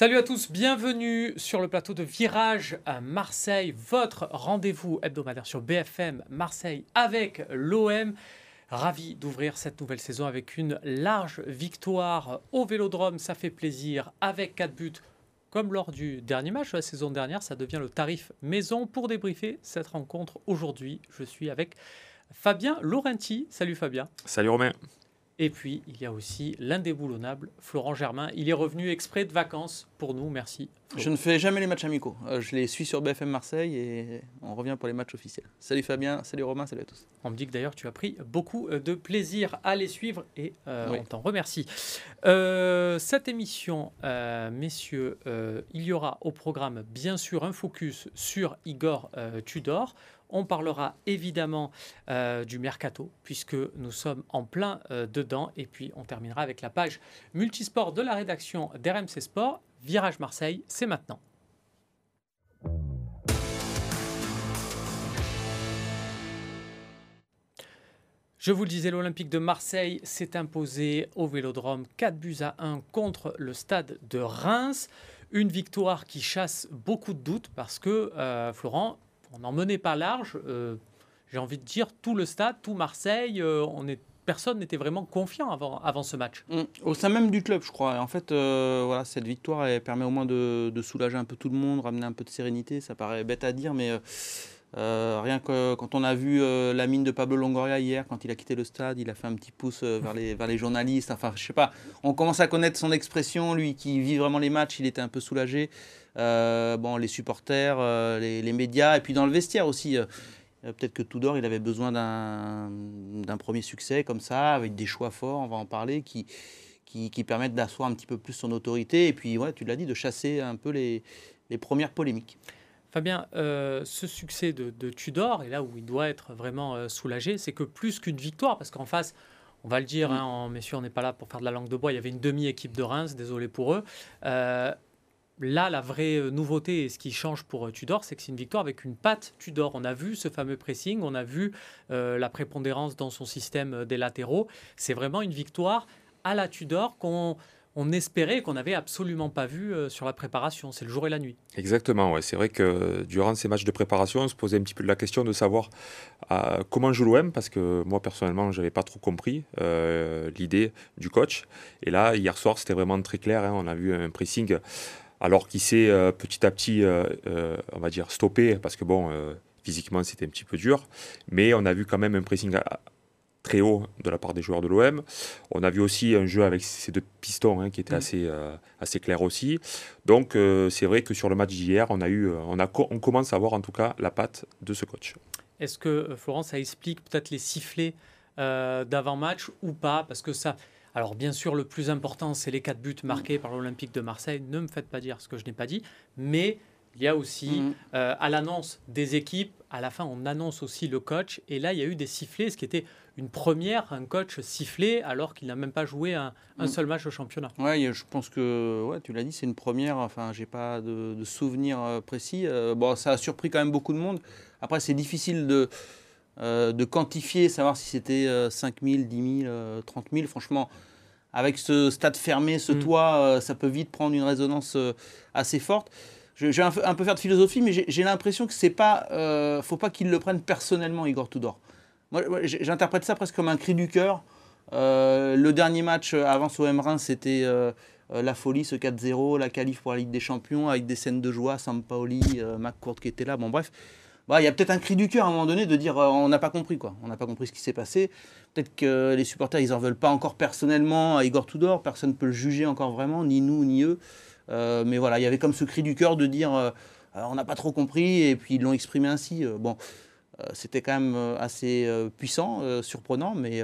Salut à tous, bienvenue sur le plateau de Virage à Marseille, votre rendez-vous hebdomadaire sur BFM Marseille avec l'OM. Ravi d'ouvrir cette nouvelle saison avec une large victoire au Vélodrome, ça fait plaisir, avec 4 buts comme lors du dernier match de la saison dernière, ça devient le tarif maison pour débriefer cette rencontre. Aujourd'hui, je suis avec Fabien Laurenti. Salut Fabien. Salut Romain. Et puis, il y a aussi l'indéboulonnable Florent Germain. Il est revenu exprès de vacances pour nous. Merci. Je ne fais jamais les matchs amicaux. Euh, je les suis sur BFM Marseille et on revient pour les matchs officiels. Salut Fabien, salut Romain, salut à tous. On me dit que d'ailleurs tu as pris beaucoup euh, de plaisir à les suivre et euh, on t'en remercie. cette émission, messieurs, il y aura au programme bien sûr un focus sur Igor Tudor. On parlera évidemment euh, du mercato, puisque nous sommes en plein euh, dedans. Et puis, on terminera avec la page multisport de la rédaction d'RMC Sport. Virage Marseille, c'est maintenant. Je vous le disais, l'Olympique de Marseille s'est imposé au Vélodrome 4 buts à 1 contre le stade de Reims. Une victoire qui chasse beaucoup de doutes parce que, euh, Florent, on n'en menait pas large. Euh, j'ai envie de dire, tout le stade, tout Marseille, euh, on est, personne n'était vraiment confiant avant, avant ce match. Mm. Au sein même du club, je crois. En fait, euh, voilà, cette victoire permet au moins de, soulager un peu tout le monde, ramener un peu de sérénité. Ça paraît bête à dire, mais rien que quand on a vu la mine de Pablo Longoria hier, quand il a quitté le stade, il a fait un petit pouce vers, les, vers les journalistes. Enfin, je sais pas, on commence à connaître son expression. Lui qui vit vraiment les matchs, il était un peu soulagé. Euh, bon, les supporters, euh, les, médias, et puis dans le vestiaire aussi. Euh, peut-être que Tudor, il avait besoin d'un premier succès comme ça, avec des choix forts, on va en parler, qui, permettent d'asseoir un petit peu plus son autorité, et puis, ouais, tu l'as dit, de chasser un peu les premières polémiques. Fabien, ce succès de, Tudor, et là où il doit être vraiment soulagé, c'est que plus qu'une victoire, parce qu'en face, on va le dire, hein, en, messieurs, on n'est pas là pour faire de la langue de bois, il y avait une demi-équipe de Reims, désolé pour eux là, la vraie euh, nouveauté et ce qui change pour euh, Tudor, c'est que c'est une victoire avec une patte Tudor. On a vu ce fameux pressing, on a vu euh, la prépondérance dans son système des latéraux. C'est vraiment une victoire à la Tudor qu'on on espérait qu'on n'avait absolument pas vu sur la préparation. C'est le jour et la nuit. Exactement, ouais. c'est vrai que durant ces matchs de préparation, on se posait un petit peu la question de savoir comment joue l'OM, parce que moi personnellement, je pas trop compris l'idée du coach. Et là, hier soir, c'était vraiment très clair. Hein. on a vu un pressing alors qu'il s'est euh, petit à petit, euh, euh, on va dire, stoppé, parce que bon, physiquement c'était un petit peu dur, mais on a vu quand même un pressing très haut de la part des joueurs de l'OM. On a vu aussi un jeu avec ces deux pistons hein, qui était mm. assez, assez clair aussi. Donc c'est vrai que sur le match d'hier, on, a eu, on, a, on commence à voir en tout cas la patte de ce coach. Est-ce que, Florence, ça explique peut-être les sifflets d'avant-match ou pas? Parce que ça, alors bien sûr, le plus important, c'est les quatre buts marqués par l'Olympique de Marseille. Ne me faites pas dire ce que je n'ai pas dit. Mais il y a aussi, mm. euh, à l'annonce des équipes, à la fin, on annonce aussi le coach. Et là, il y a eu des sifflets, ce qui était une première, un coach sifflé, alors qu'il n'a même pas joué un, mm. seul match au championnat. Oui, je pense que, ouais, tu l'as dit, c'est une première. Enfin, j'ai pas de, de souvenir euh, précis. Euh, bon, ça a surpris quand même beaucoup de monde. Après, c'est difficile de euh, de quantifier, savoir si c'était 5 000, 10 000, 30 000. Franchement, avec ce stade fermé, ce mm. toit, euh, ça peut vite prendre une résonance euh, assez forte. Je, vais un, peu faire de philosophie, mais j'ai l'impression que c'est pas, faut pas qu'il le prenne personnellement, Igor Tudor. Moi, j'interprète ça presque comme un cri du cœur. le dernier match avant ce OM c'était la folie, ce 4-0, la qualif pour la Ligue des Champions, avec des scènes de joie, Sampaoli, McCourt qui était là. Bon, bref, bah, il y a peut-être un cri du cœur à un moment donné de dire euh, on n'a pas compris quoi, on n'a pas compris ce qui s'est passé. Peut-être que les supporters ils en veulent pas encore personnellement à Igor Tudor, personne ne peut le juger encore vraiment, ni nous ni eux. Euh, mais voilà, il y avait comme ce cri du cœur de dire euh, on n'a pas trop compris et puis ils l'ont exprimé ainsi. bon, c'était quand même assez puissant, surprenant, mais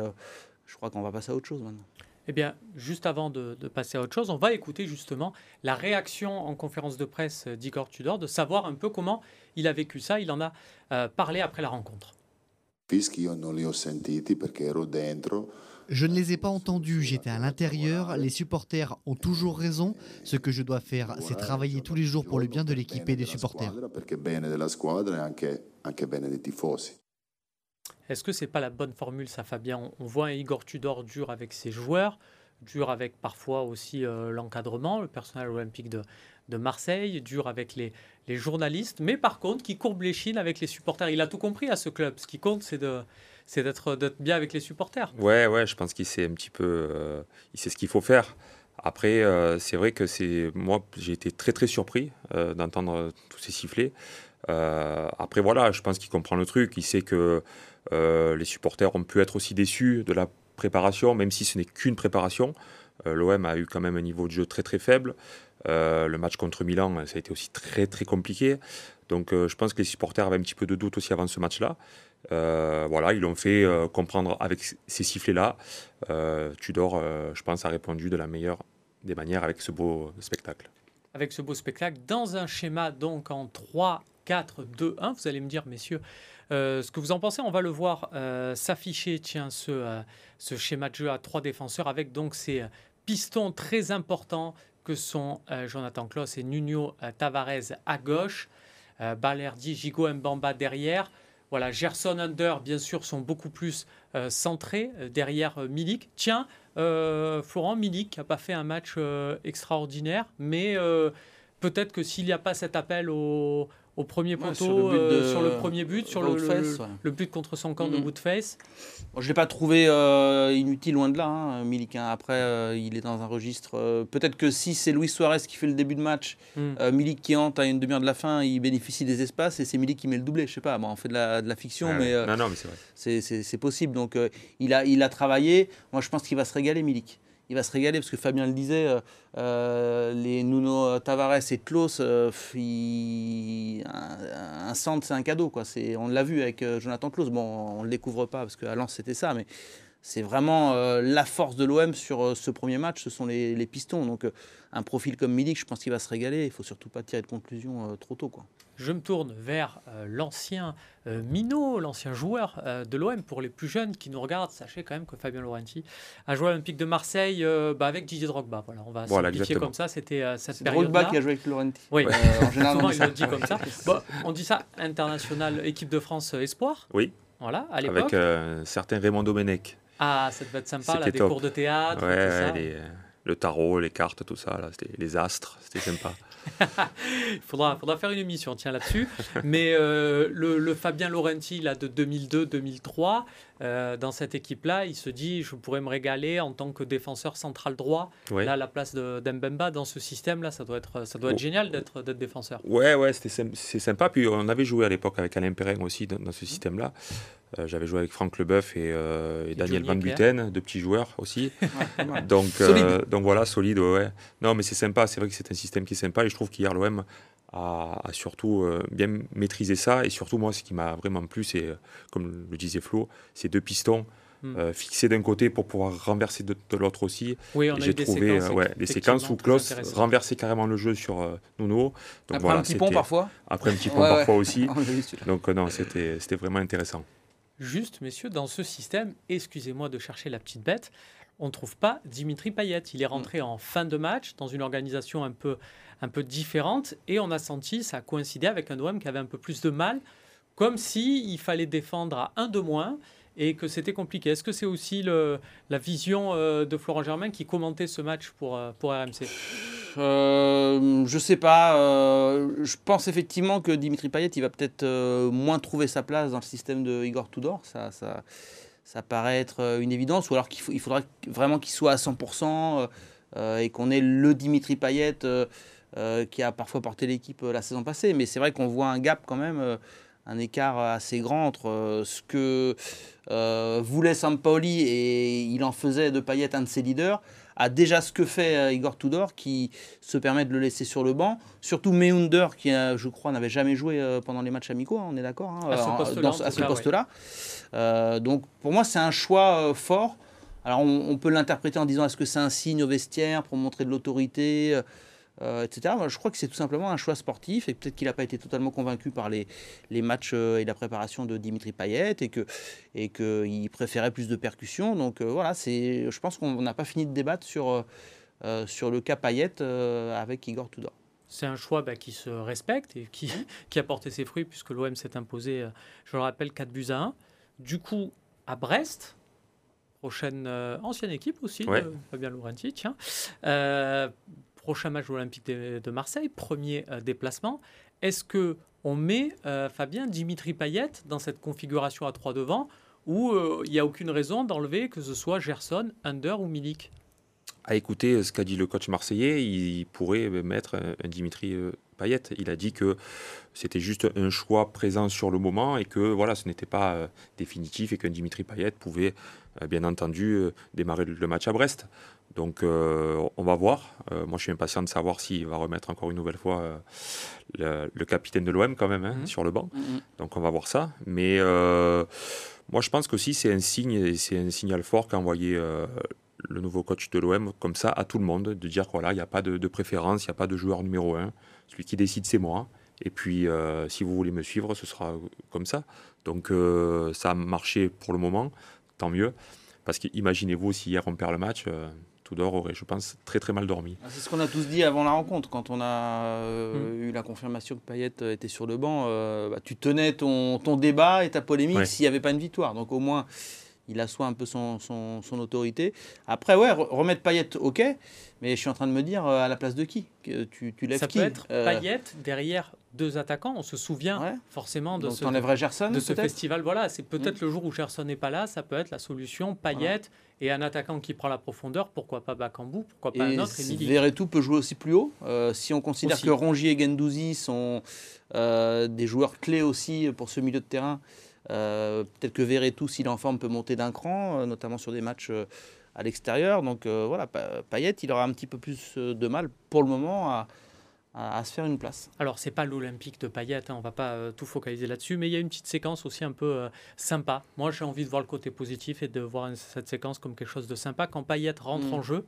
je crois qu'on va passer à autre chose maintenant. Eh bien, juste avant de, passer à autre chose, on va écouter justement la réaction en conférence de presse d'Igor Tudor, de savoir un peu comment il a vécu ça. Il en a euh, parlé après la rencontre. Je ne les ai pas entendus, j'étais à l'intérieur, les supporters ont toujours raison. Ce que je dois faire, c'est travailler tous les jours pour le bien de l'équipe et des supporters. Est-ce que c'est pas la bonne formule, ça, Fabien? On voit un Igor Tudor dur avec ses joueurs. dur avec parfois aussi l'encadrement, le personnel olympique de, de Marseille, dur avec les, les journalistes, mais par contre qui courbe les chines avec les supporters. Il a tout compris à ce club. Ce qui compte, c'est de c'est d'être bien avec les supporters. Ouais, ouais, je pense qu'il sait un petit peu, euh, ce qu'il faut faire. Après, euh, c'est vrai que c'est moi, j'ai été très très surpris euh, d'entendre tous ces sifflets. après, voilà, je pense qu'il comprend le truc. Il sait que les supporters ont pu être aussi déçus de la préparation, même si ce n'est qu'une préparation. L'OM a eu quand même un niveau de jeu très très faible. Euh, le match contre Milan, ça a été aussi très très compliqué. Donc euh, je pense que les supporters avaient un petit peu de doute aussi avant ce match-là. Euh, voilà, ils l'ont fait comprendre avec ces sifflets-là. Tudor, je pense, a répondu de la meilleure des manières avec ce beau spectacle. Avec ce beau spectacle, dans un schéma donc en 3, 4, 2, 1, vous allez me dire, messieurs, ce que vous en pensez, on va le voir s'afficher, tiens, ce, schéma de jeu à trois défenseurs avec donc ces pistons très importants que sont euh, Jonathan Kloss et Nuno euh, Tavares à gauche, euh, Balerdi, Gigo Mbamba derrière. Voilà, Gerson Under, bien sûr, sont beaucoup plus centrés derrière Milik. Tiens, Florent Milik n'a pas fait un match extraordinaire, mais peut-être que s'il n'y a pas cet appel au, au premier poteau, sur, le, euh, premier but, sur le, le, but contre son camp de. Woodface. je ne l'ai pas trouvé euh, inutile, loin de là, hein, Milik. Hein. Après, euh, il est dans un registre. Peut-être que si c'est Luis Suarez qui fait le début de match, mm. Milik qui entre à une demi-heure de la fin, il bénéficie des espaces et c'est Milik qui met le doublé. Je sais pas, bon, on fait de la, de la fiction, mais, non, non, mais c'est vrai. C'est possible. Donc, il, a, il a travaillé. Moi, je pense qu'il va se régaler, Milik il va se régaler parce que Fabien le disait, euh, euh, les Nuno Tavares et Klaus, euh, un, centre c'est un cadeau on l'a vu avec Jonathan Klaus. Bon, on le découvre pas parce qu'à Lens c'était ça, mais c'est vraiment la force de l'OM sur ce premier match, ce sont les, pistons. Donc un profil comme Milik, je pense qu'il va se régaler. Il faut surtout pas tirer de conclusion trop tôt quoi je me tourne vers euh, l'ancien euh, Minot, l'ancien joueur euh, de l'OM. Pour les plus jeunes qui nous regardent, sachez quand même que Fabien Laurenti a joué à l'Olympique de Marseille bah, avec Didier Drogba. Voilà, on va voilà, simplifier comme ça. C'était cette période. Drogba qui a joué avec Laurenti. Oui, en général, on, le dit comme ça. on dit ça international, équipe de France espoir. Oui. Voilà, à l'époque. Avec certains Raymond Domenech. Ah, ça devait être sympa, là, des cours de théâtre. Ouais, le tarot, les cartes, tout ça, là, les astres, c'était sympa. Il faudra, faudra faire une émission, tiens, là-dessus. Mais euh, le, Fabien Laurenti, là, de 2002-2003, euh, dans cette équipe-là, il se dit, je pourrais me régaler en tant que défenseur central droit, là, à la place d'Embemba, dans ce système-là, ça doit être, ça doit être génial d'être défenseur. Ouais, ouais, c'est sympa. Puis on avait joué à l'époque avec Alain Perrin aussi dans, ce système-là. Euh, j'avais joué avec Franck Leboeuf et, et, Daniel Van Buten, deux petits joueurs aussi. donc, donc voilà, solide, ouais. Non, mais c'est sympa, c'est vrai que c'est un système qui est sympa et je trouve qu'hier l'OM a, surtout euh, bien maîtrisé ça. Et surtout, moi, ce qui m'a vraiment plu, c'est, comme le disait Flo, ces deux pistons. Hmm. Euh, fixés d'un côté pour pouvoir renverser de, l'autre aussi. Oui, J'ai trouvé séquences, euh, des séquences où Klaus renversait carrément le jeu sur Nuno. Donc, après un petit pont parfois Après un petit pont parfois aussi. Donc non, c'était vraiment intéressant. Juste, messieurs, dans ce système, excusez-moi de chercher la petite bête, on ne trouve pas Dimitri Payet. Il est rentré en fin de match dans une organisation un peu, un peu différente et on a senti, ça a coïncidé avec un OM qui avait un peu plus de mal, comme si il fallait défendre à un de moins et que c'était compliqué. Est-ce que c'est aussi le, la vision euh, de Florent Germain qui commentait ce match pour, euh, pour RMC euh, Je sais pas. Euh, je pense effectivement que Dimitri Payet, il va peut-être moins trouver sa place dans le système de Igor Tudor. Ça, ça, ça paraît être euh, une évidence, ou alors qu'il il faudra vraiment qu'il soit à 100% euh, euh, et qu'on ait le Dimitri Payet qui a parfois porté l'équipe la saison passée. Mais c'est vrai qu'on voit un gap quand même, un écart assez grand entre ce que voulait Sampaoli et il en faisait de Payet un de ses leaders à déjà ce que fait Igor Tudor qui se permet de le laisser sur le banc. Surtout Meunder qui, je crois, n'avait jamais joué pendant les matchs amicaux, hein, on est d'accord hein, À ce poste-là. Euh, donc pour moi, c'est un choix euh, fort. Alors on, peut l'interpréter en disant est-ce que c'est un signe au vestiaire pour montrer de l'autorité euh, etc. Moi, je crois que c'est tout simplement un choix sportif et peut-être qu'il n'a pas été totalement convaincu par les, les matchs et la préparation de Dimitri Payet et qu'il et que préférait plus de percussions. Donc voilà, c'est, je pense qu'on n'a pas fini de débattre sur, sur le cas Payet avec Igor Tudor. C'est un choix bah, qui se respecte et qui, qui, a porté ses fruits puisque l'OM s'est imposé, je le rappelle, 4 buts à 1. Du coup, à Brest, prochaine ancienne équipe aussi, Ouais. de Fabien Laurenti, tiens. Euh, prochain match de l'Olympique de, de Marseille, premier euh, déplacement. Est-ce que on met, euh, Fabien, Dimitri Payet dans cette configuration à 3 devant où euh, il n'y a aucune raison d'enlever que ce soit Gerson, Under ou Milik? À écouter ce qu'a dit le coach marseillais, il pourrait mettre un, Dimitri Payet. Il a dit que c'était juste un choix présent sur le moment et que voilà, ce n'était pas définitif et qu'un Dimitri Payet pouvait bien entendu démarrer le match à Brest. Donc euh, on va voir. Euh, moi je suis impatient de savoir s'il va remettre encore une nouvelle fois euh, le, le capitaine de l'OM quand même hein, Mhm. sur le banc. Mhm. Donc on va voir ça. Mais moi je pense qu'aussi c'est un signe, et c'est un signal fort qu'a envoyé le nouveau coach de l'OM comme ça à tout le monde, de dire voilà, il n'y a pas de, de préférence, il n'y a pas de joueur numéro un. Celui qui décide c'est moi. Et puis si vous voulez me suivre, ce sera comme ça. Donc ça a marché pour le moment, tant mieux. Parce qu'imaginez-vous si hier on perd le match, Tudor aurait, je pense, très très mal dormi. Ah, C'est ce qu'on a tous dit avant la rencontre, quand on a euh, eu la confirmation que Payet euh, était sur le banc. euh, bah, tu tenais ton, ton débat et ta polémique Ouais. s'il n'y avait pas une victoire. Donc au moins, il assoit un peu son, son, son autorité. Après, ouais, re- remettre Payet, ok, mais je suis en train de me dire euh, à la place de qui? Que tu, tu lèves Ça qui? peut être Euh, Payet derrière deux attaquants. On se souvient Ouais. forcément de Donc ce, Gerson de ce festival. Voilà, c'est peut-être le jour où Gerson n'est pas là, ça peut être la solution. Payet et un attaquant qui prend la profondeur, pourquoi pas Bakambu, pourquoi pas Et un autre, Emily. Verretou peut jouer aussi plus haut. Euh, si on considère Aussi. que Rongier et Gendouzi sont euh, des joueurs clés aussi pour ce milieu de terrain, euh, peut-être que Verretou, s'il est en forme, peut monter d'un cran, euh, notamment sur des matchs euh, à l'extérieur. Donc voilà, Pa- Payet, il aura un petit peu plus de mal pour le moment à, à- à se faire une place. Alors, c'est pas l'Olympique de Payet, hein, on va pas tout focaliser là-dessus, mais il y a une petite séquence aussi un peu sympa. Moi, j'ai envie de voir le côté positif et de voir cette séquence comme quelque chose de sympa. Quand Payet rentre Mm. en jeu,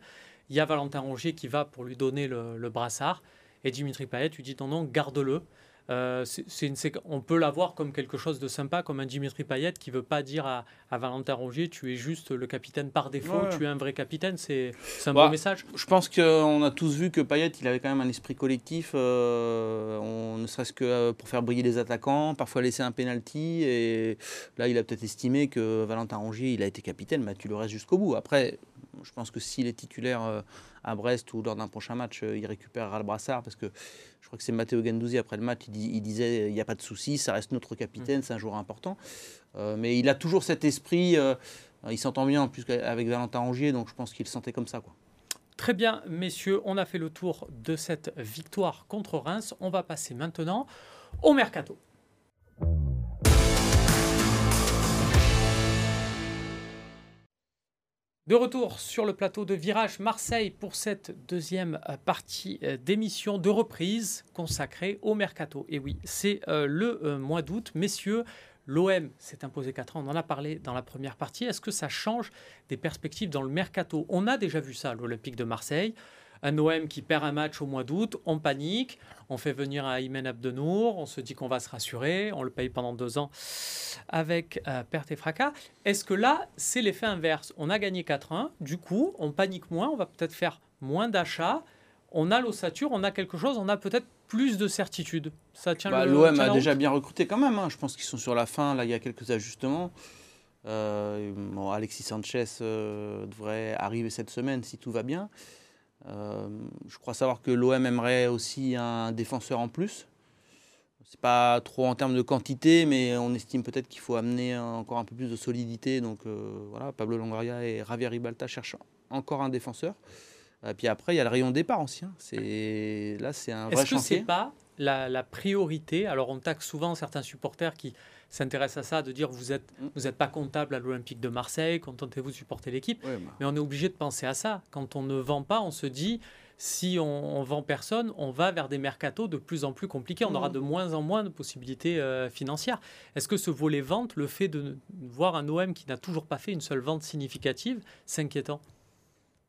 il y a Valentin Rongier qui va pour lui donner le, le brassard, et Dimitri Payet lui dit non, non, garde-le. Euh, c'est une on peut la voir comme quelque chose de sympa, comme un Dimitri Payet qui veut pas dire à, à Valentin Rongier tu es juste le capitaine par défaut, Ouais. tu es un vrai capitaine. C'est un Bah, bon message. Je pense qu'on a tous vu que Payet, il avait quand même un esprit collectif, euh, on, ne serait-ce que euh, pour faire briller les attaquants, parfois laisser un penalty. Et là, il a peut-être estimé que Valentin Rongier, il a été capitaine, bah, tu le restes jusqu'au bout. Après, je pense que s'il est titulaire à Brest ou lors d'un prochain match, euh, il récupérera le brassard parce que je crois que c'est Matteo Gendouzi après le match, il, dit- il disait il n'y a pas de souci, ça reste notre capitaine, c'est un joueur important. Euh, mais il a toujours cet esprit, euh, il s'entend bien en plus avec Valentin Rongier, donc je pense qu'il sentait comme ça. Quoi. Très bien, messieurs, on a fait le tour de cette victoire contre Reims. On va passer maintenant au mercato. De retour sur le plateau de Virage Marseille pour cette deuxième euh, partie euh, d'émission de reprise consacrée au mercato. Et oui, c'est euh, le mois d'août. Messieurs, l'OM s'est imposé 4 ans, on en a parlé dans la première partie. Est-ce que ça change des perspectives dans le mercato? On a déjà vu ça à l'Olympique de Marseille. Un OM qui perd un match au mois d'août, on panique, on fait venir un Aymen Abdenour, on se dit qu'on va se rassurer, on le paye pendant deux ans avec euh, perte et fracas. Est-ce que là, c'est l'effet inverse? On a gagné 4-1, du coup, on panique moins, on va peut-être faire moins d'achats, on a l'ossature, on a quelque chose, on a peut-être plus de certitude. Ça tient Bah, L'OM a déjà bien recruté quand même. hein. Je pense qu'ils sont sur la fin. Là, il y a quelques ajustements. Euh, bon, Alexis Sanchez euh, devrait arriver cette semaine si tout va bien. Euh, je crois savoir que l'OM aimerait aussi un défenseur en plus. C'est pas trop en termes de quantité, mais on estime peut-être qu'il faut amener encore un peu plus de solidité. Donc euh, voilà, Pablo Longoria et Javier Ribalta cherchent encore un défenseur. Et puis après, il y a le rayon de départ aussi. hein. C'est là, c'est un vrai Est-ce que c'est pas la, la priorité? Alors on taxe souvent certains supporters qui s'intéressent à ça, de dire vous êtes Mm. vous n'êtes pas comptable à l'Olympique de Marseille, contentez-vous de supporter l'équipe. Ouais, bah. Mais on est obligé de penser à ça. Quand on ne vend pas, on se dit si on, on vend personne, on va vers des mercatos de plus en plus compliqués. On aura de moins en moins de possibilités euh, financières. Est-ce que ce volet vente, le fait de voir un OM qui n'a toujours pas fait une seule vente significative, c'est inquiétant?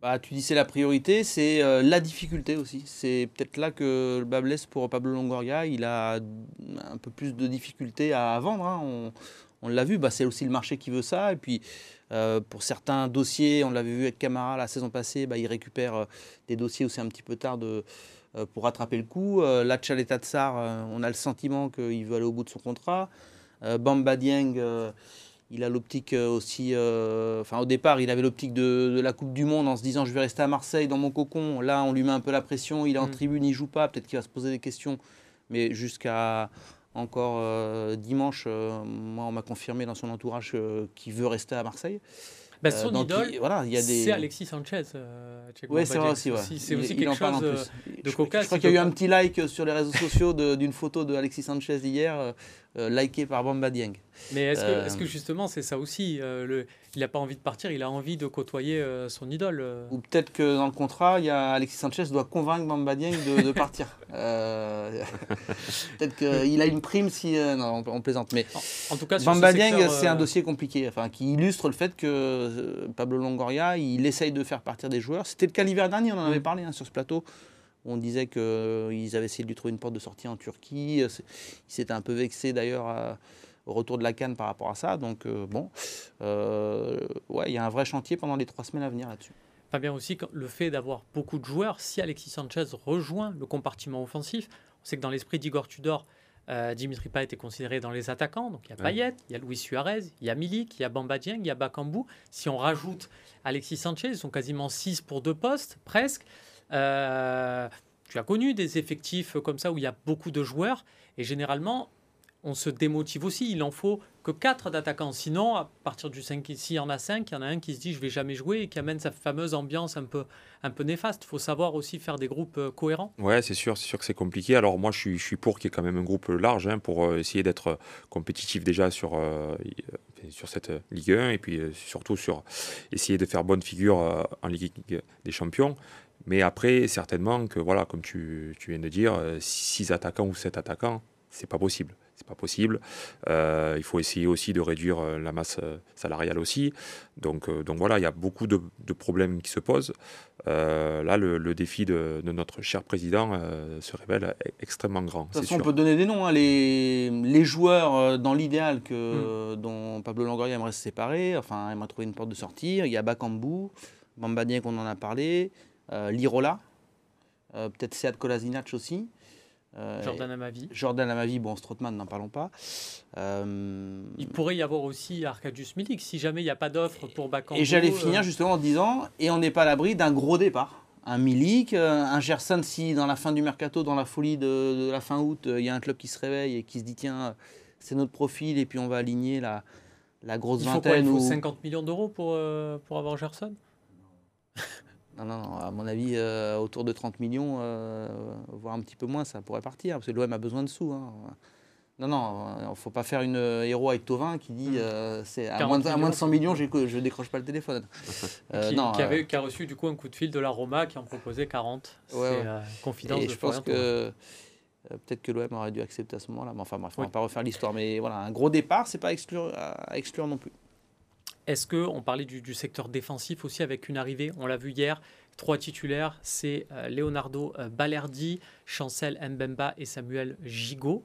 Bah, tu dis c'est la priorité, c'est euh, la difficulté aussi. C'est peut-être là que le bas blesse pour Pablo Longoria. Il a un peu plus de difficultés à vendre. hein. On, l'a vu, bah, c'est aussi le marché qui veut ça. Et puis euh, pour certains dossiers, on l'avait vu avec Camara la saison passée, bah, il récupère euh, des dossiers où c'est un petit peu tard de, pour rattraper le coup. Là, Tchaleta Tsar, on a le sentiment qu'il veut aller au bout de son contrat. Bamba Dieng, il a l'optique aussi. Enfin, au départ, il avait l'optique de, la Coupe du Monde en se disant je vais rester à Marseille dans mon cocon. Là, on lui met un peu la pression. Il est en mm. tribune, il joue pas. Peut-être qu'il va se poser des questions. Mais jusqu'à encore dimanche, moi, on m'a confirmé dans son entourage qu'il veut rester à Marseille. Bah, son euh, idole, voilà, il y a des... c'est Alexis Sanchez. Euh, oui, c'est vrai aussi. C'est aussi quelque chose euh, de cocasse. Je crois qu'il y a eu un petit like sur les réseaux sociaux d'une photo de Alexis Sanchez hier, euh, liké par Bamba Dieng. Mais est-ce que, est que, justement c'est ça aussi le, Il n'a pas envie de partir, il a envie de côtoyer son idole. Ou peut-être que dans le contrat, il y a Alexis Sanchez doit convaincre Bamba Dieng de, de partir. peut-être qu'il a une prime si. non, on plaisante. Mais en, tout cas, Bamba Dieng, c'est un dossier compliqué, enfin, qui illustre le fait que euh, Pablo Longoria, il essaye de faire partir des joueurs. C'était le cas l'hiver dernier, on en avait mm. parlé hein, sur ce plateau. On disait qu'ils euh, avaient essayé de lui trouver une porte de sortie en Turquie. Il s'était un peu vexé d'ailleurs au retour de la Cannes par rapport à ça. Donc euh, bon, ouais, il y a un vrai chantier pendant les trois semaines à venir là-dessus. Pas bien aussi le fait d'avoir beaucoup de joueurs. Si Alexis Sanchez rejoint le compartiment offensif, on sait que dans l'esprit d'Igor Tudor, euh, Dimitri Payet est considéré dans les attaquants. Donc il y a Payet, il y a Luis Suarez, il y a Milik, il y a Bamba Dieng, il y a Bakambu. Si on rajoute Alexis Sanchez, ils sont quasiment 6 pour deux postes, presque. Euh, tu as connu des effectifs comme ça où il y a beaucoup de joueurs. Et généralement, on se démotive aussi. Il en faut que 4 d'attaquants. Sinon, à partir du 5, s'il y en a 5, il y en a un qui se dit je vais jamais jouer et qui amène sa fameuse ambiance un peu, un peu néfaste. Il faut savoir aussi faire des groupes euh, cohérents. Ouais, c'est sûr, c'est sûr que c'est compliqué. Alors moi, je suis, pour qu'il y ait quand même un groupe large hein, pour euh, essayer d'être compétitif déjà sur, sur cette Ligue 1 et puis surtout sur essayer de faire bonne figure en Ligue des Champions. Mais après, certainement que, voilà, comme tu, tu viens de dire, 6 attaquants ou 7 attaquants, c'est pas possible c'est pas possible. Euh, il faut essayer aussi de réduire euh, la masse euh, salariale aussi. Donc, donc voilà, il y a beaucoup de, problèmes qui se posent. là, le, défi de, notre cher président se révèle extrêmement grand. De toute façon, on peut donner des noms. Hein. Les, les, joueurs dans l'idéal que hmm. dont Pablo Longoria aimerait se séparer, enfin, aimerait trouver une porte de sortie. Il y a Bakambu, Bambadien qu'on en a parlé, Lirola, peut-être Sead Kolasinac aussi. Euh, Jordan Amavi. Jordan Amavi, bon, Strootman, n'en parlons pas. Euh, il pourrait y avoir aussi Arkadiusz Milik, si jamais il n'y a pas d'offre pour Bakambu. Et j'allais finir euh, justement en disant, et on n'est pas à l'abri d'un gros départ. Un Milik, un Gerson, si dans la fin du mercato, dans la folie de, la fin août, il y a un club qui se réveille et qui se dit, tiens, c'est notre profil, et puis on va aligner la, la grosse il faut vingtaine. il faut 50 millions d'euros pour, pour avoir Gerson? Non, non, à mon avis, euh, autour de 30 millions, euh, voire un petit peu moins, ça pourrait partir, parce que l'OM a besoin de sous. Hein. Non, non, il ne faut pas faire une euh, héros avec Tovin qui dit mmh. c'est à, moins de, 100 millions, je ne décroche pas le téléphone. qui, non, qui, avait, qui, a reçu du coup un coup de fil de la Roma qui en proposait 40. Ouais, c'est confidence Et de je pense que peut-être que l'OM aurait dû accepter à ce moment-là. Mais enfin, bref, on ne va pas refaire l'histoire. Mais voilà, un gros départ, c'est pas exclure, à exclure non plus. Est-ce que on parlait du, secteur défensif aussi avec une arrivée On l'a vu hier, trois titulaires, c'est euh, Leonardo euh, Balerdi, Chancel Mbemba et Samuel Gigot.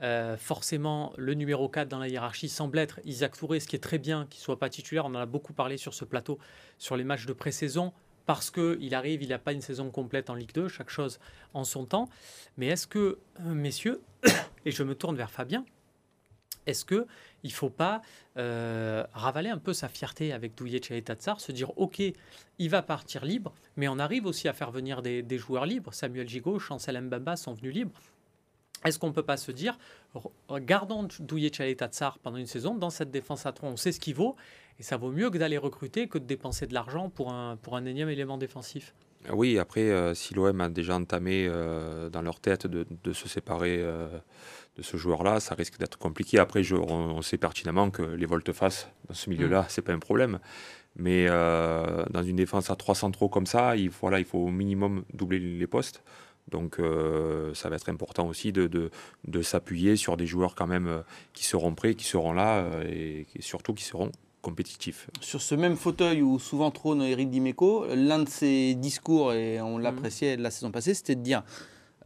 Euh, forcément, le numéro 4 dans la hiérarchie semble être Isaac Touré, ce qui est très bien qu'il ne soit pas titulaire. On en a beaucoup parlé sur ce plateau, sur les matchs de pré-saison, parce qu'il arrive, il n'a pas une saison complète en Ligue 2, chaque chose en son temps. Mais est-ce que, messieurs, et je me tourne vers Fabien, est-ce que il faut pas euh, ravaler un peu sa fierté avec Douye Tatsar, se dire ok, il va partir libre, mais on arrive aussi à faire venir des, joueurs libres. Samuel Gigot, Chancel Mbamba sont venus libres. Est-ce qu'on ne peut pas se dire, gardons Douye Tatsar pendant une saison dans cette défense à 3, on sait ce qu'il vaut, et ça vaut mieux que d'aller recruter que de dépenser de l'argent pour un, pour un énième élément défensif? Oui, après, euh, si l'OM a déjà entamé euh, dans leur tête de, se séparer de ce joueur-là, ça risque d'être compliqué. Après, je, on, sait pertinemment que les volte-face dans ce milieu-là, mm. c'est pas un problème. Mais euh, dans une défense à 300 trop comme ça, il, voilà, il faut au minimum doubler les postes. Donc euh, ça va être important aussi de, de, s'appuyer sur des joueurs quand même euh, qui seront prêts, qui seront là et, surtout qui seront compétitifs. Sur ce même fauteuil où souvent trône Eric Dimeco, l'un de ses discours, et on l'appréciait la saison passée, c'était de dire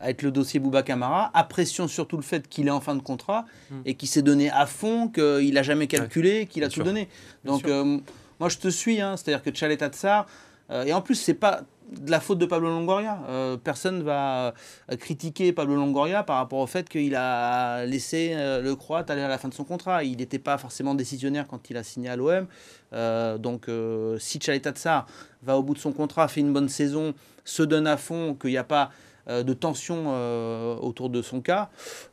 avec le dossier Bouba Camara, à pression surtout le fait qu'il est en fin de contrat hmm. et qu'il s'est donné à fond, qu'il n'a jamais calculé, qu'il a tout donné. Donc euh, moi je te suis, hein, c'est-à-dire que Tchalet Tatsar, euh, et en plus c'est pas de la faute de Pablo Longoria. Euh, personne va euh, critiquer Pablo Longoria par rapport au fait qu'il a laissé euh, le Croate aller à la fin de son contrat. Il n'était pas forcément décisionnaire quand il a signé à l'OM. donc si Tsar va au bout de son contrat, fait une bonne saison, se donne à fond, qu'il n'y a pas de tension autour de son cas,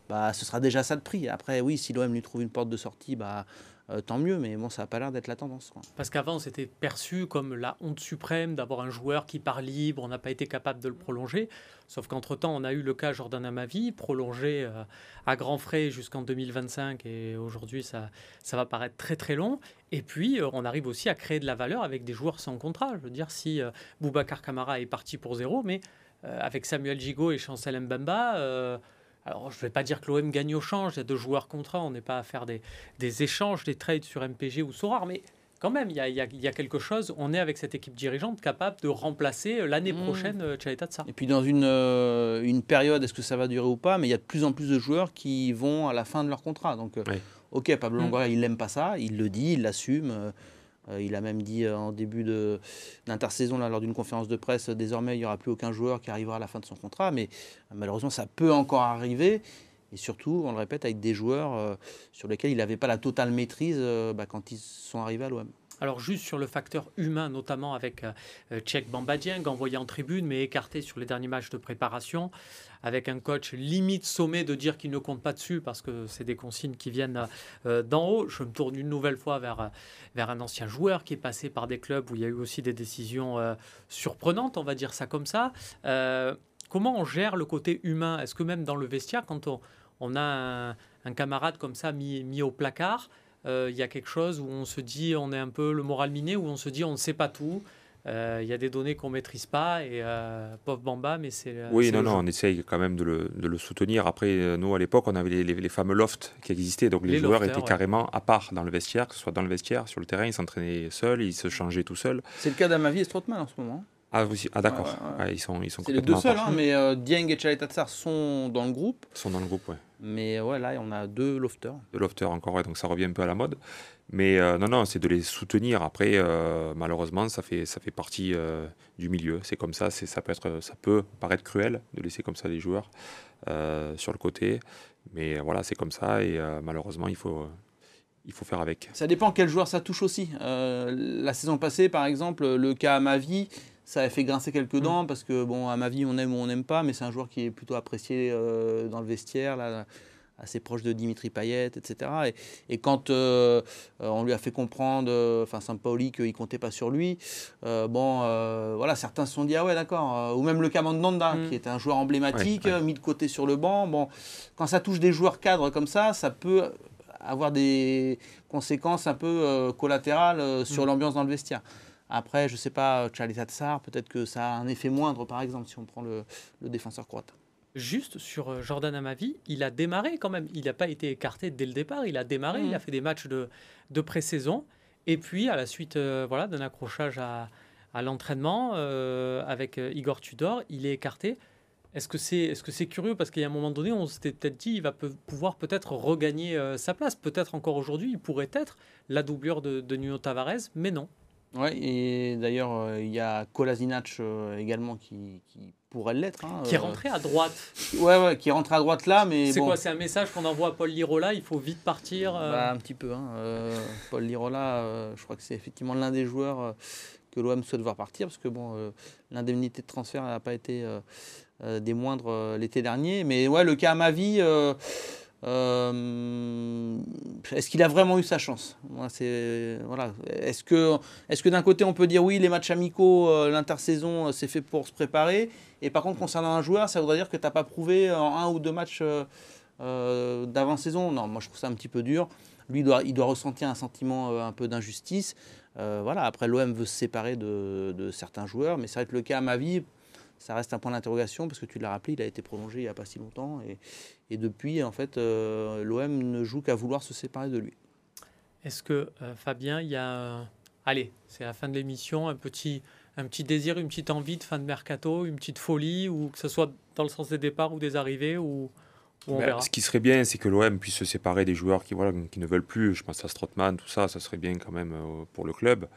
bah, ce sera déjà ça de prix. Après, oui, si l'OM lui trouve une porte de sortie, bah, euh, tant mieux, mais bon, ça n'a pas l'air d'être la tendance. Parce qu'avant, c'était perçu comme la honte suprême d'avoir un joueur qui part libre, on n'a pas été capable de le prolonger. Sauf qu'entre-temps, on a eu le cas Jordan Amavi, prolongé euh, à grands frais jusqu'en 2025, et aujourd'hui, ça, ça va paraître très très long. Et puis, euh, on arrive aussi à créer de la valeur avec des joueurs sans contrat. Je veux dire, si Boubacar Kamara est parti pour zéro, mais avec Samuel Gigot et Chancel Mbemba alors, je ne vais pas dire que l'OM gagne au change, il y a deux joueurs contre un, on n'est pas à faire des, échanges, des trades sur MPG ou Sorar, mais quand même, il y, a, quelque chose. On est avec cette équipe dirigeante capable de remplacer euh, l'année mmh. prochaine euh, Tchaleta ça. Et puis, dans une, euh, une période, est-ce que ça va durer ou pas Mais il y a de plus en plus de joueurs qui vont à la fin de leur contrat. Donc, ok, Pablo mmh. Longoria, il n'aime pas ça, il le dit, il l'assume. Euh, il a même dit euh, en début d'intersaison, lors d'une conférence de presse, désormais, il n'y aura plus aucun joueur qui arrivera à la fin de son contrat. Mais euh, malheureusement, ça peut encore arriver. Et surtout, on le répète, avec des joueurs sur lesquels il n'avait pas la totale maîtrise bah, quand ils sont arrivés à l'OM. Alors juste sur le facteur humain, notamment avec Tchèque Bambadien, envoyé en tribune, mais écarté sur les derniers matchs de préparation avec un coach limite sommé de dire qu'il ne compte pas dessus parce que c'est des consignes qui viennent euh, d'en haut. Je me tourne une nouvelle fois vers, vers un ancien joueur qui est passé par des clubs où il y a eu aussi des décisions euh, surprenantes, on va dire ça comme ça. Euh, comment on gère le côté humain? Est-ce que même dans le vestiaire, quand on, on a un, camarade comme ça mis au placard, il y a quelque chose où on se dit on est un peu le moral miné, où on se dit on ne sait pas tout, euh, il y a des données qu'on ne maîtrise pas et euh, pauvre Bamba, mais c'est. Oui, non, non, on essaye quand même de le, de le soutenir. Après, euh, nous, à l'époque, on avait les, les, fameux lofts qui existaient, donc les, joueurs étaient carrément à part dans le vestiaire, que ce soit dans le vestiaire, sur le terrain, ils s'entraînaient seuls, ils se changeaient tout seuls. C'est le cas d'Amavi et Strootman en ce moment. Ah, ah d'accord. ils sont, ils sont C'est les deux seuls, hein, mais euh, Dieng et Tchaletatsar sont dans le groupe. Sont dans le groupe, ouais. Mais ouais, là, on a deux lofters. Deux lofters encore, ouais, donc ça revient un peu à la mode. Mais euh, non, non, c'est de les soutenir. Après, euh, malheureusement, ça fait, ça fait partie du milieu. C'est comme ça. Ça peut, être, ça peut paraître cruel de laisser comme ça des joueurs sur le côté. Mais voilà, c'est comme ça. Et malheureusement, il faut, il faut faire avec. Ça dépend quel joueur ça touche aussi. la saison passée, par exemple, le cas à ma vie, ça a fait grincer quelques mm. dents parce que, bon, à ma vie, on aime ou on n'aime pas, mais c'est un joueur qui est plutôt apprécié dans le vestiaire. Là, assez proche de Dimitri Payet, etc. Et, quand euh, euh, on lui a fait comprendre, euh, enfin Saint-Pauli, qu'il comptait pas sur lui, bon, voilà, certains se sont dit ah ouais d'accord, ou même le Kamandanda, mm. qui est un joueur emblématique, mis de côté sur le banc. Bon, quand ça touche des joueurs cadres comme ça, ça peut avoir des conséquences un peu collatérales sur mm. l'ambiance dans le vestiaire. Après, je ne sais pas, Charlie Tatsar, peut-être que ça a un effet moindre, par exemple, si on prend le défenseur croate juste sur euh, Jordan Amavi, il a démarré quand même. Il n'a pas été écarté dès le départ. Il a démarré, il a mm. fait des matchs de, de pré-saison. Et puis, à la suite euh, voilà, d'un accrochage à, à l'entraînement euh, avec Igor Tudor, il est écarté. Est-ce que c'est est -ce c'est curieux? Parce qu'il y a un moment donné, on s'était peut-être dit il va pouvoir peut-être regagner sa place. Peut-être encore aujourd'hui, il pourrait être la doublure de, de Nuno Tavares, mais non. Oui, et d'ailleurs, il y a Kolasinac également qui, qui pourrait l'être. Hein, qui est euh. rentré à droite. Ouais, ouais, qui est rentré à droite là, mais. C'est quoi C'est un message qu'on envoie à Paul Lirola Il faut vite partir euh? bah, Un petit peu. Hein. Euh, Paul Lirola, je crois que c'est effectivement l'un des joueurs que l'OM souhaite voir partir, parce que bon, l'indemnité de transfert n'a pas été des moindres l'été dernier. Mais ouais, le cas à ma vie. Euh, est-ce qu'il a vraiment eu sa chance. Est-ce que, d'un côté on peut dire oui, les matchs amicaux, euh, l'intersaison, euh, c'est fait pour se préparer, et par contre concernant un joueur, ça voudrait dire que tu n'as pas prouvé en un ou deux matchs d'avant-saison? Non, moi je trouve ça un petit peu dur. Lui, il doit, il doit ressentir un sentiment un peu d'injustice. voilà. Après, l'OM veut se séparer de, de certains joueurs, mais ça va être le cas à ma vie ça reste un point d'interrogation parce que tu l'as rappelé, il a été prolongé il n'y a pas si longtemps. Et, et depuis, en fait, euh, l'OM ne joue qu'à vouloir se séparer de lui. Est-ce que, euh, Fabien, il y a. Allez, c'est la fin de l'émission, un petit, un petit désir, une petite envie de fin de mercato, une petite folie, ou que ce soit dans le sens des départs ou des arrivées ou, on ben, verra. Ce qui serait bien, c'est que l'OM puisse se séparer des joueurs qui, voilà, qui ne veulent plus. Je pense à Strootman, tout ça, ça serait bien quand même euh, pour le club.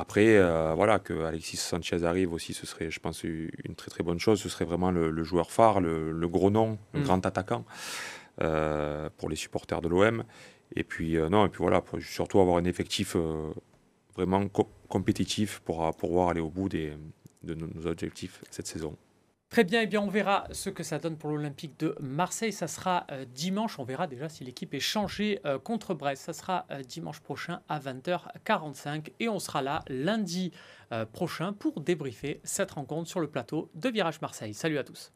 Après, voilà, que Alexis Sanchez arrive aussi, ce serait, je pense, une très très bonne chose. Ce serait vraiment le, joueur phare, le, gros nom, le mm. grand attaquant pour les supporters de l'OM. Et puis, non, et puis voilà, surtout avoir un effectif vraiment compétitif pour pouvoir aller au bout des, de nos objectifs cette saison. Très bien, eh bien on verra ce que ça donne pour l'Olympique de Marseille. Ça sera euh, dimanche. On verra déjà si l'équipe est changée euh, contre Brest. Ça sera euh, dimanche prochain à 20h45 et on sera là lundi prochain pour débriefer cette rencontre sur le plateau de Virage Marseille. Salut à tous.